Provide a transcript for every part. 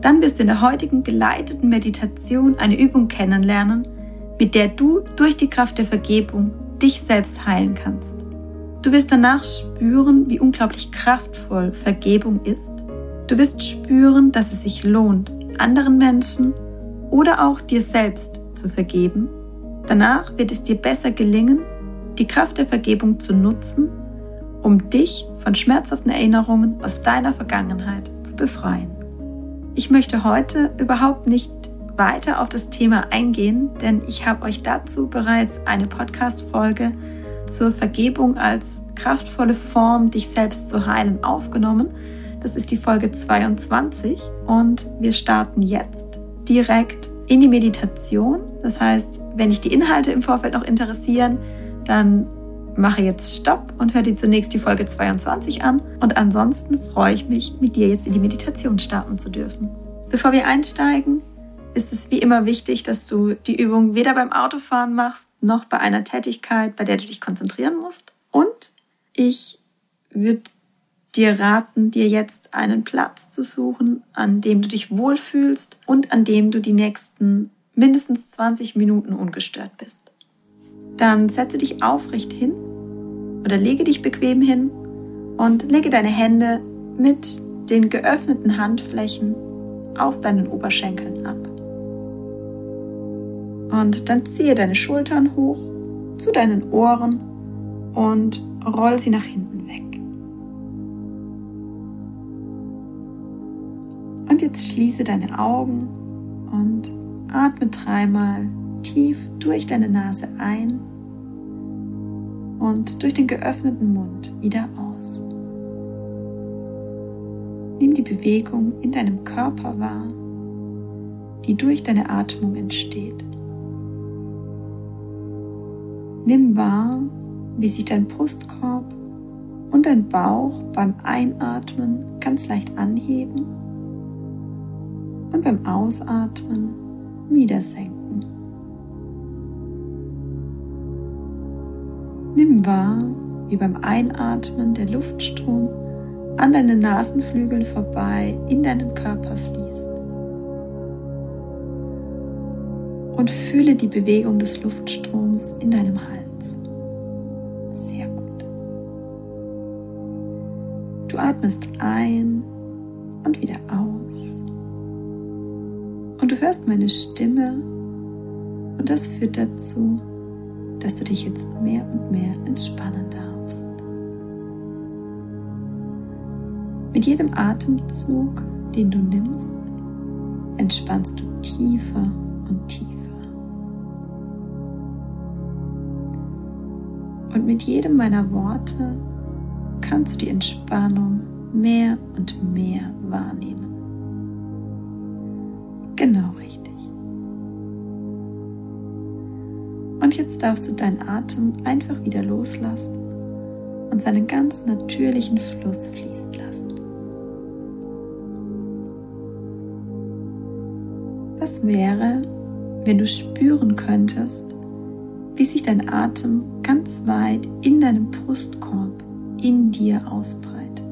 Dann wirst du in der heutigen geleiteten Meditation eine Übung kennenlernen, mit der du durch die Kraft der Vergebung dich selbst heilen kannst. Du wirst danach spüren, wie unglaublich kraftvoll Vergebung ist. Du wirst spüren, dass es sich lohnt, anderen Menschen oder auch dir selbst zu vergeben. Danach wird es dir besser gelingen, die Kraft der Vergebung zu nutzen, um dich von schmerzhaften Erinnerungen aus deiner Vergangenheit zu befreien. Ich möchte heute überhaupt nicht weiter auf das Thema eingehen, denn ich habe euch dazu bereits eine Podcast-Folge zur Vergebung als kraftvolle Form, dich selbst zu heilen, aufgenommen. Das ist die Folge 22 und wir starten jetzt direkt in die Meditation. Das heißt, wenn dich die Inhalte im Vorfeld noch interessieren, dann mache jetzt Stopp und hör dir zunächst die Folge 22 an. Und ansonsten freue ich mich, mit dir jetzt in die Meditation starten zu dürfen. Bevor wir einsteigen, ist es wie immer wichtig, dass du die Übung weder beim Autofahren machst, noch bei einer Tätigkeit, bei der du dich konzentrieren musst. Und ich würde dir raten, dir jetzt einen Platz zu suchen, an dem du dich wohlfühlst und an dem du die nächsten mindestens 20 Minuten ungestört bist. Dann setze dich aufrecht hin oder lege dich bequem hin und lege deine Hände mit den geöffneten Handflächen auf deinen Oberschenkeln ab. Und dann ziehe deine Schultern hoch zu deinen Ohren und roll sie nach hinten weg. Und jetzt schließe deine Augen und atme dreimal tief durch deine Nase ein und durch den geöffneten Mund wieder aus. Nimm die Bewegung in deinem Körper wahr, die durch deine Atmung entsteht. Nimm wahr, wie sich dein Brustkorb und dein Bauch beim Einatmen ganz leicht anheben und beim Ausatmen wieder senken. Nimm wahr, wie beim Einatmen der Luftstrom an deinen Nasenflügeln vorbei in deinen Körper fließt. Und fühle die Bewegung des Luftstroms in deinem Hals. Sehr gut. Du atmest ein und wieder aus. Und du hörst meine Stimme und das führt dazu, dass du dich jetzt mehr und mehr entspannen darfst. Mit jedem Atemzug, den du nimmst, entspannst du tiefer und tiefer. Und mit jedem meiner Worte kannst du die Entspannung mehr und mehr wahrnehmen. Und jetzt darfst du deinen Atem einfach wieder loslassen und seinen ganz natürlichen Fluss fließen lassen. Was wäre, wenn du spüren könntest, wie sich dein Atem ganz weit in deinem Brustkorb in dir ausbreitet?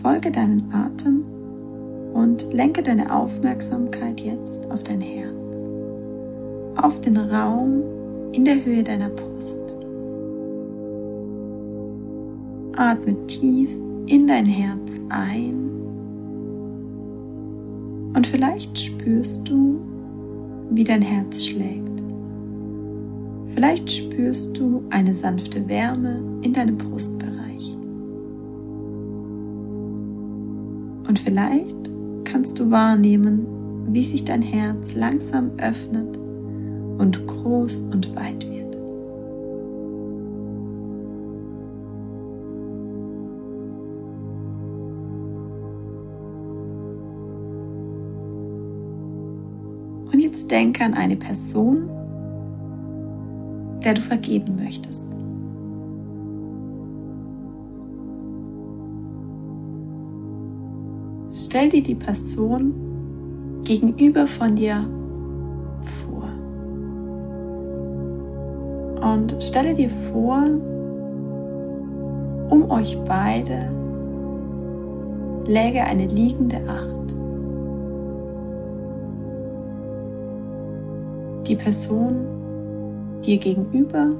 Folge deinen Atem und lenke deine Aufmerksamkeit jetzt auf dein Herz auf den Raum in der Höhe deiner Brust. Atme tief in dein Herz ein und vielleicht spürst du, wie dein Herz schlägt. Vielleicht spürst du eine sanfte Wärme in deinem Brustbereich. Und vielleicht kannst du wahrnehmen, wie sich dein Herz langsam öffnet und groß und weit wird. jetzt denke an eine Person, der du vergeben möchtest. Stell dir die Person gegenüber von dir Und stelle dir vor, um euch beide läge eine liegende Acht. Die Person dir gegenüber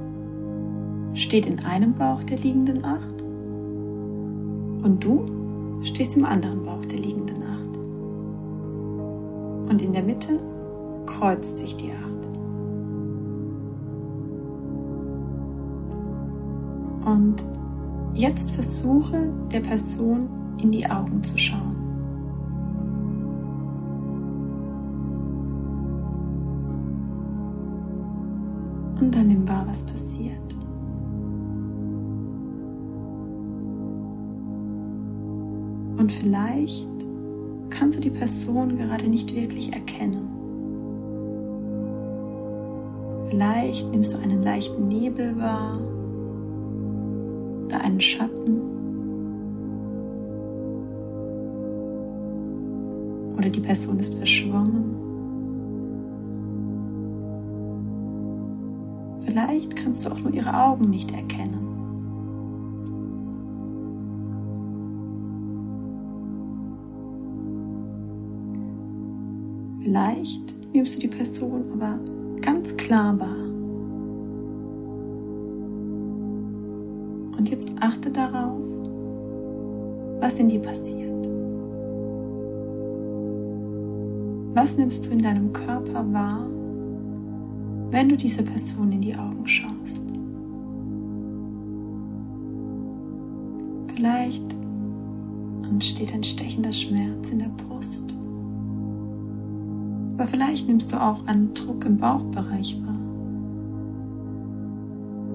steht in einem Bauch der liegenden Acht und du stehst im anderen Bauch der liegenden Acht. Und in der Mitte kreuzt sich die Acht. Und jetzt versuche der Person in die Augen zu schauen. Und dann nimm wahr, was passiert. Und vielleicht kannst du die Person gerade nicht wirklich erkennen. Vielleicht nimmst du einen leichten Nebel wahr oder einen Schatten. Oder die Person ist verschwommen. Vielleicht kannst du auch nur ihre Augen nicht erkennen. Vielleicht nimmst du die Person aber ganz klar wahr. Darauf, was in dir passiert. Was nimmst du in deinem Körper wahr, wenn du dieser Person in die Augen schaust? Vielleicht entsteht ein stechender Schmerz in der Brust. Aber vielleicht nimmst du auch einen Druck im Bauchbereich wahr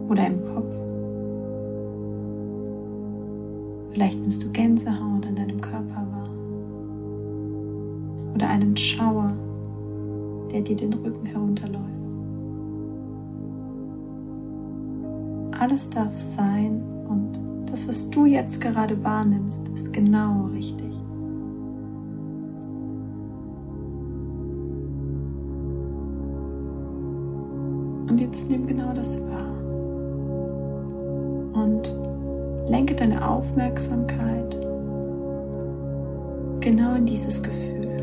oder im Kopf. Vielleicht nimmst du Gänsehaut an deinem Körper wahr oder einen Schauer, der dir den Rücken herunterläuft. Alles darf sein und das, was du jetzt gerade wahrnimmst, ist genau richtig. Und jetzt nimm genau das wahr. Lenke deine Aufmerksamkeit genau in dieses Gefühl.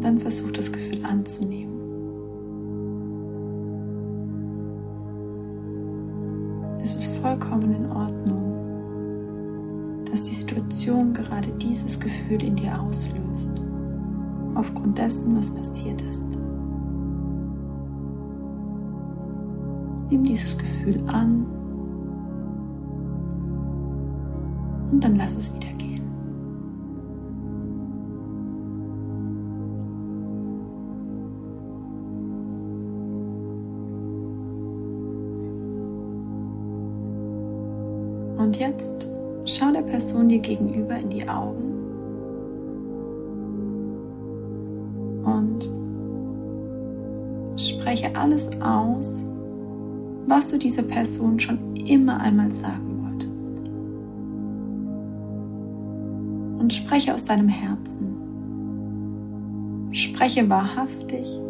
Dann versuch das Gefühl anzunehmen. Gefühl in dir auslöst, aufgrund dessen, was passiert ist. Nimm dieses Gefühl an und dann lass es wieder gehen. Und jetzt schau der Person dir gegenüber in die Augen spreche alles aus, was du dieser Person schon immer einmal sagen wolltest. Und spreche aus deinem Herzen. Spreche wahrhaftig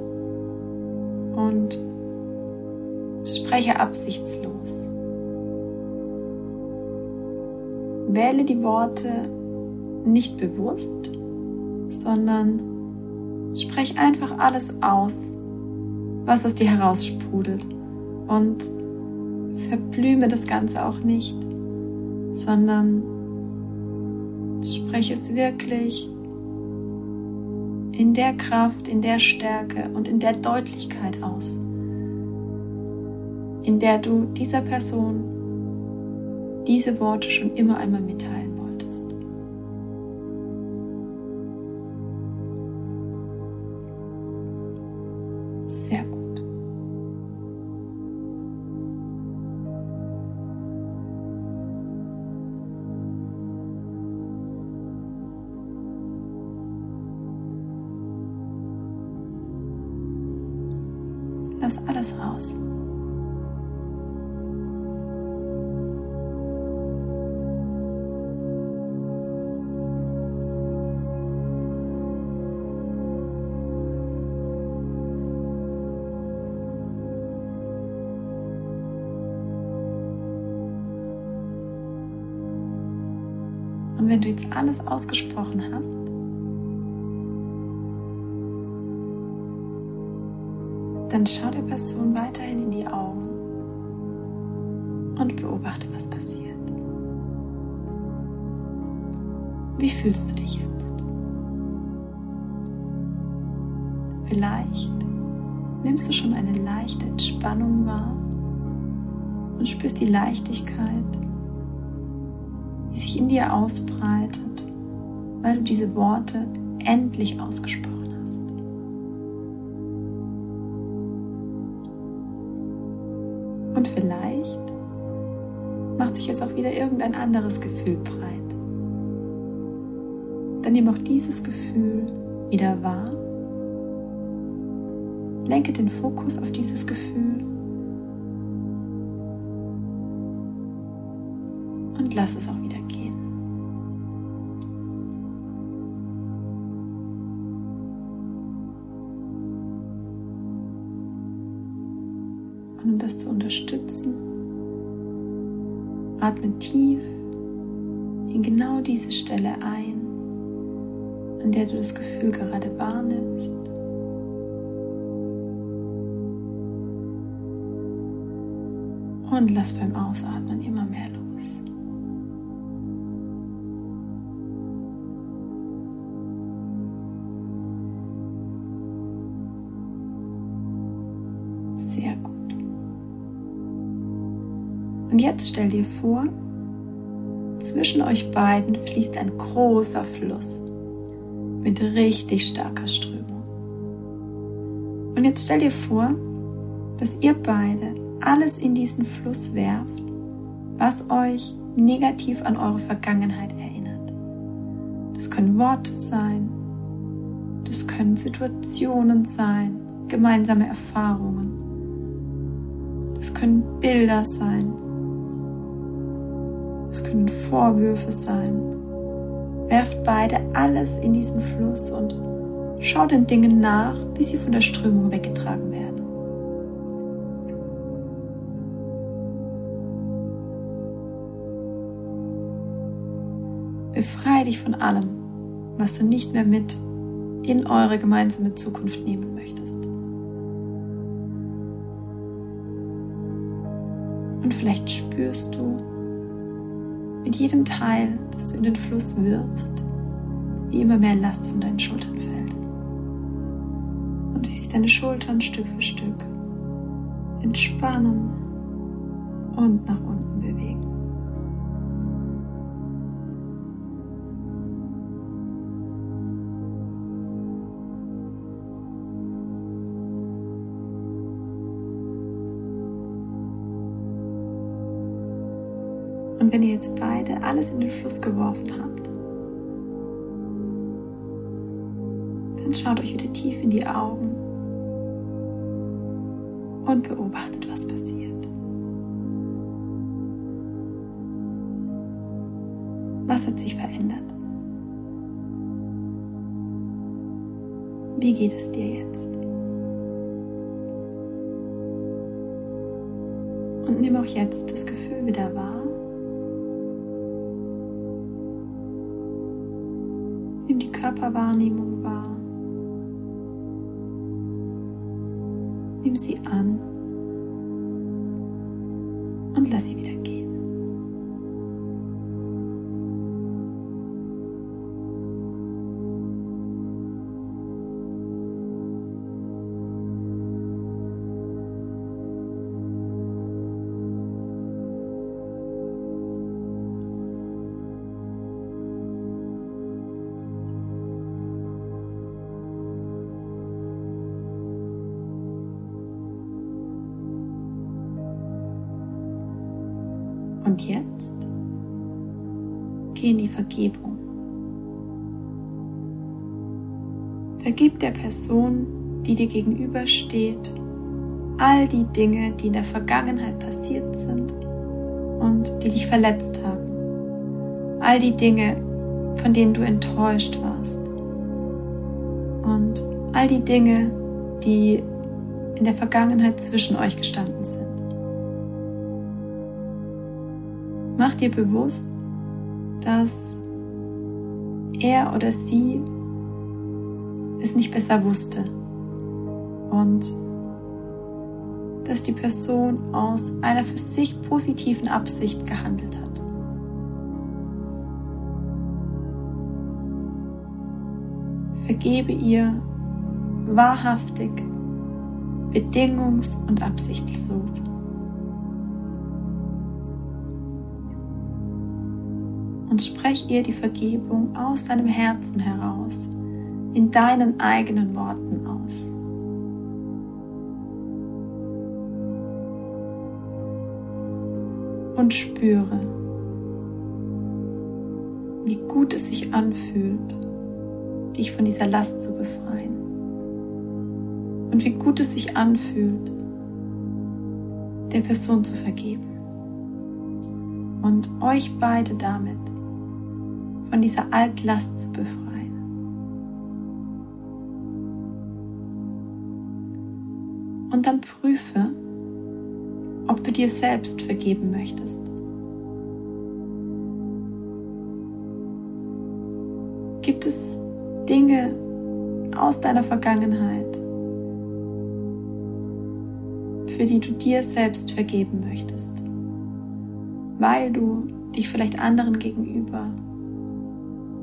und spreche absichtslos. Wähle die Worte nicht bewusst, sondern sprech einfach alles aus, was aus dir heraussprudelt. Und verblüme das Ganze auch nicht, sondern spreche es wirklich in der Kraft, in der Stärke und in der Deutlichkeit aus, in der du dieser Person diese Worte schon immer einmal mitteilen Lass alles raus. Und wenn du jetzt alles ausgesprochen hast, dann schau der Person weiterhin in die Augen und beobachte, was passiert. Wie fühlst du dich jetzt? Vielleicht nimmst du schon eine leichte Entspannung wahr und spürst die Leichtigkeit, die sich in dir ausbreitet, weil du diese Worte endlich ausgesprochen sich jetzt auch wieder irgendein anderes Gefühl breit. Dann nimm auch dieses Gefühl wieder wahr. Lenke den Fokus auf dieses Gefühl und lass es auch wieder gehen. Und um das zu unterstützen, atme tief in genau diese Stelle ein, an der du das Gefühl gerade wahrnimmst. Und lass beim Ausatmen immer mehr los. Und jetzt stell dir vor, zwischen euch beiden fließt ein großer Fluss mit richtig starker Strömung. Und jetzt stell dir vor, dass ihr beide alles in diesen Fluss werft, was euch negativ an eure Vergangenheit erinnert. Das können Worte sein, das können Situationen sein, gemeinsame Erfahrungen, das können Bilder sein, können Vorwürfe sein. Werft beide alles in diesen Fluss und schaut den Dingen nach, wie sie von der Strömung weggetragen werden. Befreie dich von allem, was du nicht mehr mit in eure gemeinsame Zukunft nehmen möchtest. Und vielleicht spürst du mit jedem Teil, das du in den Fluss wirfst, wie immer mehr Last von deinen Schultern fällt. Und wie sich deine Schultern Stück für Stück entspannen und nach unten bewegen. Wenn ihr jetzt beide alles in den Fluss geworfen habt, dann schaut euch wieder tief in die Augen und beobachtet, was passiert. Was hat sich verändert? Wie geht es dir jetzt? Und nimm auch jetzt das Gefühl wieder wahr. Körperwahrnehmung wahr. Nimm sie an und lass sie wieder gehen. Und jetzt geh in die Vergebung. Vergib der Person, die dir gegenübersteht, all die Dinge, die in der Vergangenheit passiert sind und die dich verletzt haben. All die Dinge, von denen du enttäuscht warst. Und all die Dinge, die in der Vergangenheit zwischen euch gestanden sind. Dir bewusst, dass er oder sie es nicht besser wusste und dass die Person aus einer für sich positiven Absicht gehandelt hat. Vergebe ihr wahrhaftig, bedingungs- und absichtslos. Und sprech ihr die Vergebung aus deinem Herzen heraus, in deinen eigenen Worten aus. Und spüre, wie gut es sich anfühlt, dich von dieser Last zu befreien. Und wie gut es sich anfühlt, der Person zu vergeben. Und euch beide damit von dieser Altlast zu befreien. Und dann prüfe, ob du dir selbst vergeben möchtest. Gibt es Dinge aus deiner Vergangenheit, für die du dir selbst vergeben möchtest, weil du dich vielleicht anderen gegenüber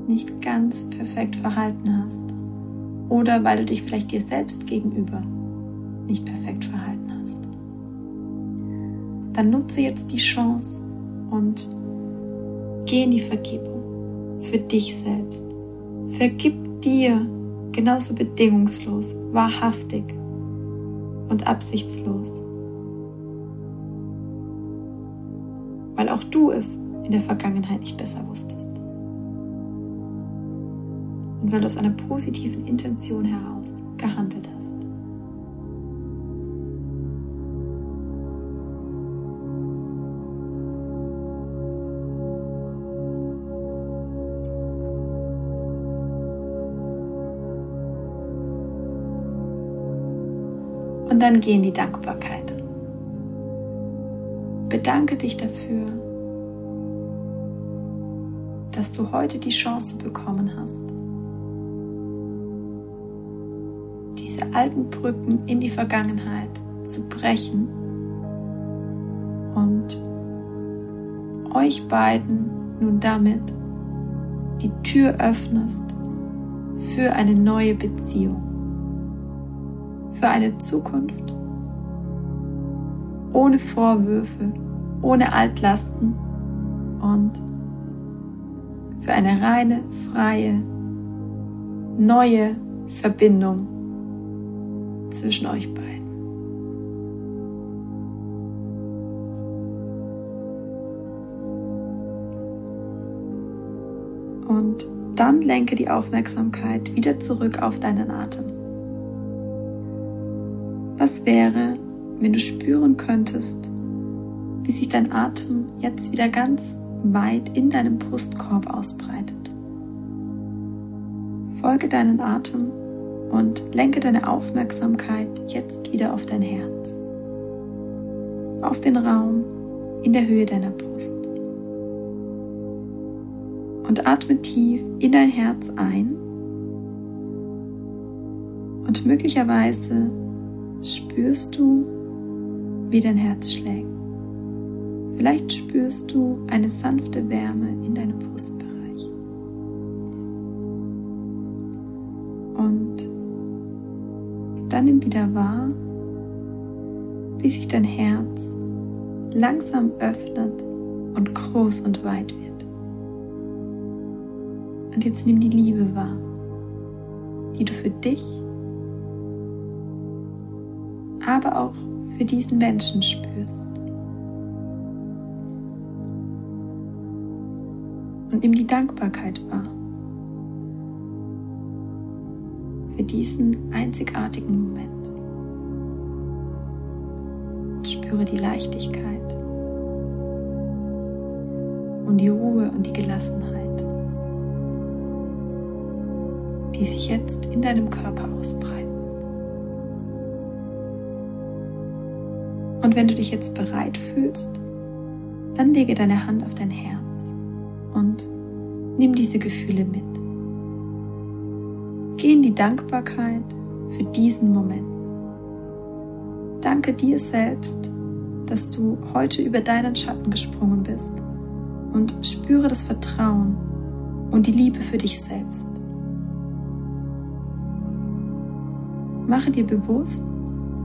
nicht ganz perfekt verhalten hast oder weil du dich vielleicht dir selbst gegenüber nicht perfekt verhalten hast. Dann nutze jetzt die Chance und geh in die Vergebung für dich selbst. Vergib dir genauso bedingungslos, wahrhaftig und absichtslos. Weil auch du es in der Vergangenheit nicht besser wusstest. Und weil du aus einer positiven Intention heraus gehandelt hast. Und dann geh in die Dankbarkeit. Bedanke dich dafür, dass du heute die Chance bekommen hast, diese alten Brücken in die Vergangenheit zu brechen und euch beiden nun damit die Tür öffnest für eine neue Beziehung für eine Zukunft ohne Vorwürfe, ohne Altlasten und für eine reine, freie, neue Verbindung zwischen euch beiden. Und dann lenke die Aufmerksamkeit wieder zurück auf deinen Atem. Was wäre, wenn du spüren könntest, wie sich dein Atem jetzt wieder ganz weit in deinem Brustkorb ausbreitet? Folge deinen Atem und lenke deine Aufmerksamkeit jetzt wieder auf dein Herz, auf den Raum in der Höhe deiner Brust. Und atme tief in dein Herz ein und möglicherweise spürst du, wie dein Herz schlägt. Vielleicht spürst du eine sanfte Wärme in deinem Brustbereich. Dann nimm wieder wahr, wie sich dein Herz langsam öffnet und groß und weit wird. Und jetzt nimm die Liebe wahr, die du für dich aber auch für diesen Menschen spürst. Und nimm die Dankbarkeit wahr für diesen einzigartigen Moment. spüre die Leichtigkeit und die Ruhe und die Gelassenheit, die sich jetzt in deinem Körper ausbreiten. Und wenn du dich jetzt bereit fühlst, dann lege deine Hand auf dein Herz und nimm diese Gefühle mit. Geh in die Dankbarkeit für diesen Moment. Danke dir selbst, dass du heute über deinen Schatten gesprungen bist und spüre das Vertrauen und die Liebe für dich selbst. Mache dir bewusst,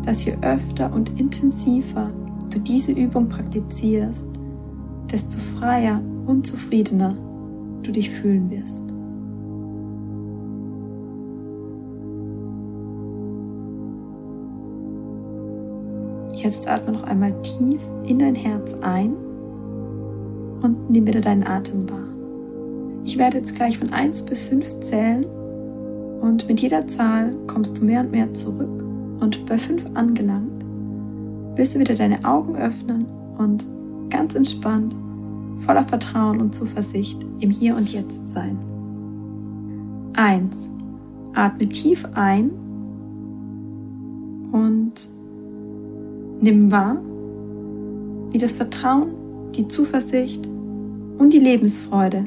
dass je öfter und intensiver du diese Übung praktizierst, desto freier und zufriedener du dich fühlen wirst. Jetzt atme noch einmal tief in dein Herz ein und nimm wieder deinen Atem wahr. Ich werde jetzt gleich von 1 bis 5 zählen und mit jeder Zahl kommst du mehr und mehr zurück und bei fünf angelangt, wirst du wieder deine Augen öffnen und ganz entspannt, voller Vertrauen und Zuversicht im Hier und Jetzt sein. Eins, Atme tief ein und nimm wahr, wie das Vertrauen, die Zuversicht und die Lebensfreude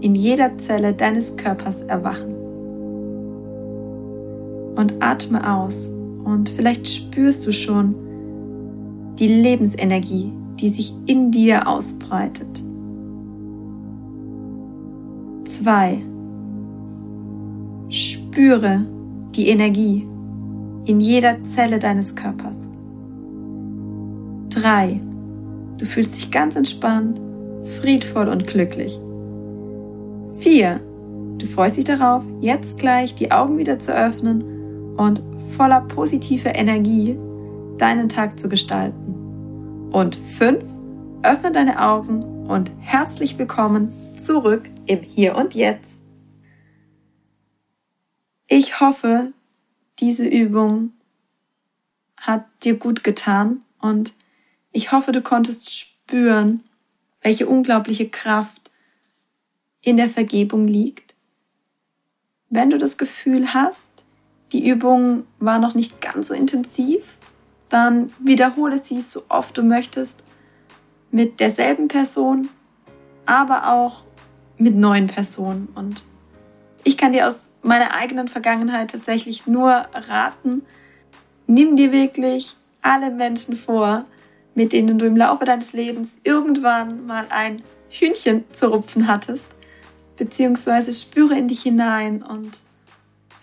in jeder Zelle deines Körpers erwachen. Und atme aus und vielleicht spürst du schon die Lebensenergie, die sich in dir ausbreitet. Zwei. Spüre die Energie in jeder Zelle deines Körpers. Drei. Du fühlst dich ganz entspannt, friedvoll und glücklich. Vier. Du freust dich darauf, jetzt gleich die Augen wieder zu öffnen und voller positiver Energie deinen Tag zu gestalten. Und fünf, öffne deine Augen und herzlich willkommen zurück im Hier und Jetzt. Ich hoffe, diese Übung hat dir gut getan und ich hoffe, du konntest spüren, welche unglaubliche Kraft in der Vergebung liegt. Wenn du das Gefühl hast, die Übung war noch nicht ganz so intensiv, dann wiederhole sie so oft du möchtest mit derselben Person, aber auch mit neuen Personen. Und ich kann dir aus meiner eigenen Vergangenheit tatsächlich nur raten, nimm dir wirklich alle Menschen vor, mit denen du im Laufe deines Lebens irgendwann mal ein Hühnchen zu rupfen hattest, beziehungsweise spüre in dich hinein und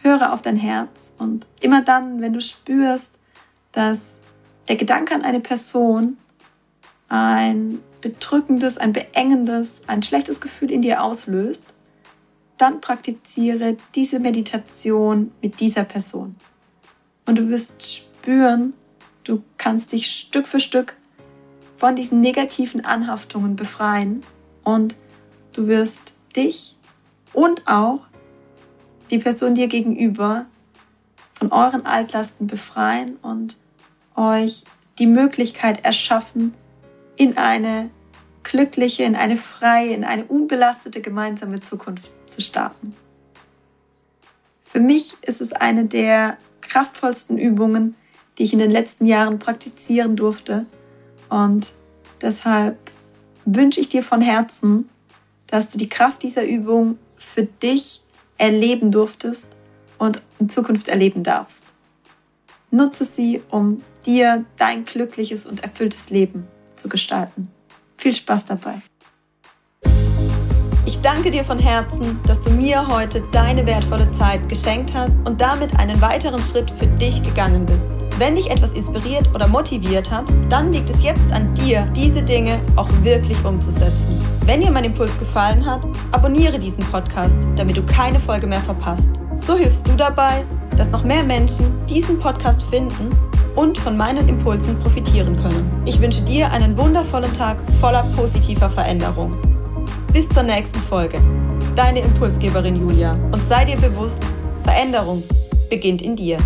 höre auf dein Herz und immer dann, wenn du spürst, dass der Gedanke an eine Person ein bedrückendes, ein beengendes, ein schlechtes Gefühl in dir auslöst, dann praktiziere diese Meditation mit dieser Person. Und du wirst spüren, du kannst dich Stück für Stück von diesen negativen Anhaftungen befreien und du wirst dich und auch die Person dir gegenüber von euren Altlasten befreien und euch die Möglichkeit erschaffen, in eine glückliche, in eine freie, in eine unbelastete gemeinsame Zukunft zu starten. Für mich ist es eine der kraftvollsten Übungen, die ich in den letzten Jahren praktizieren durfte. Und deshalb wünsche ich dir von Herzen, dass du die Kraft dieser Übung für dich erleben durftest und in Zukunft erleben darfst. Nutze sie, um dir dein glückliches und erfülltes Leben zu gestalten. Viel Spaß dabei. Ich danke dir von Herzen, dass du mir heute deine wertvolle Zeit geschenkt hast und damit einen weiteren Schritt für dich gegangen bist. Wenn dich etwas inspiriert oder motiviert hat, dann liegt es jetzt an dir, diese Dinge auch wirklich umzusetzen. Wenn dir mein Impuls gefallen hat, abonniere diesen Podcast, damit du keine Folge mehr verpasst. So hilfst du dabei, dass noch mehr Menschen diesen Podcast finden und von meinen Impulsen profitieren können. Ich wünsche dir einen wundervollen Tag voller positiver Veränderung. Bis zur nächsten Folge. Deine Impulsgeberin Julia. Und sei dir bewusst, Veränderung beginnt in dir.